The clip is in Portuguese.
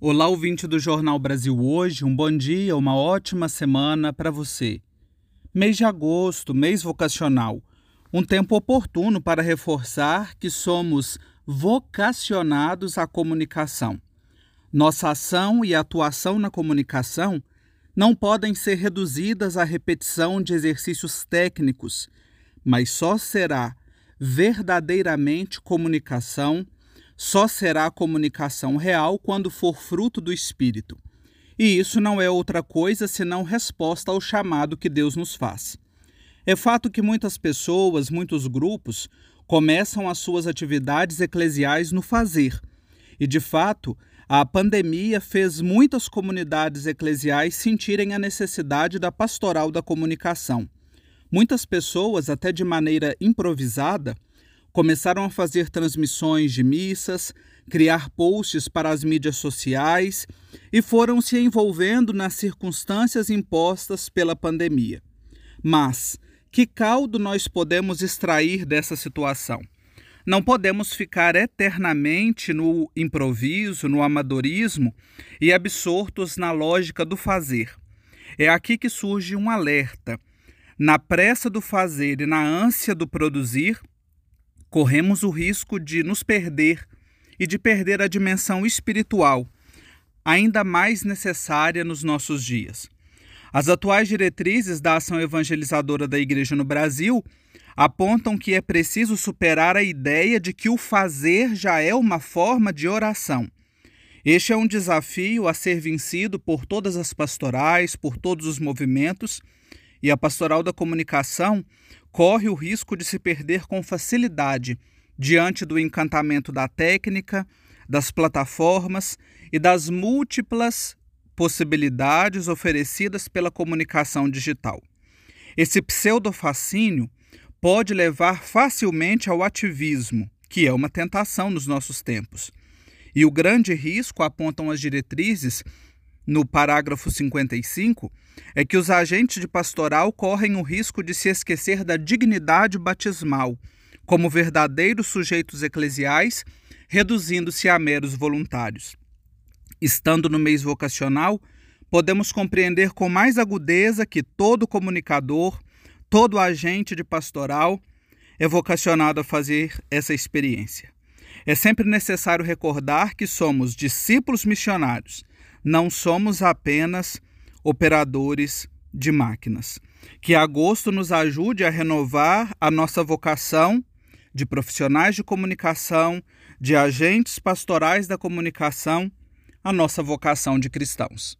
Olá, ouvinte do Jornal Brasil Hoje, um bom dia, uma ótima semana para você. Mês de agosto, mês vocacional, um tempo oportuno para reforçar que somos vocacionados à comunicação. Nossa ação e atuação na comunicação não podem ser reduzidas à repetição de exercícios técnicos, mas só será verdadeiramente comunicação só será comunicação real quando for fruto do Espírito. E isso não é outra coisa senão resposta ao chamado que Deus nos faz. É fato que muitas pessoas, muitos grupos, começam as suas atividades eclesiais no fazer. E, de fato, a pandemia fez muitas comunidades eclesiais sentirem a necessidade da pastoral da comunicação. Muitas pessoas, até de maneira improvisada, começaram a fazer transmissões de missas, criar posts para as mídias sociais e foram se envolvendo nas circunstâncias impostas pela pandemia. Mas que caldo nós podemos extrair dessa situação? Não podemos ficar eternamente no improviso, no amadorismo e absortos na lógica do fazer. É aqui que surge um alerta. Na pressa do fazer e na ânsia do produzir, corremos o risco de nos perder e de perder a dimensão espiritual, ainda mais necessária nos nossos dias. As atuais diretrizes da ação evangelizadora da Igreja no Brasil apontam que é preciso superar a ideia de que o fazer já é uma forma de oração. Este é um desafio a ser vencido por todas as pastorais, por todos os movimentos e a pastoral da comunicação corre o risco de se perder com facilidade diante do encantamento da técnica, das plataformas e das múltiplas possibilidades oferecidas pela comunicação digital. Esse pseudofascínio pode levar facilmente ao ativismo, que é uma tentação nos nossos tempos. E o grande risco, apontam as diretrizes, no parágrafo 55 é que os agentes de pastoral correm o risco de se esquecer da dignidade batismal, como verdadeiros sujeitos eclesiais, reduzindo-se a meros voluntários. Estando no mês vocacional, podemos compreender com mais agudeza que todo comunicador, todo agente de pastoral é vocacionado a fazer essa experiência. É sempre necessário recordar que somos discípulos missionários não somos apenas operadores de máquinas. Que agosto nos ajude a renovar a nossa vocação de profissionais de comunicação, de agentes pastorais da comunicação, a nossa vocação de cristãos.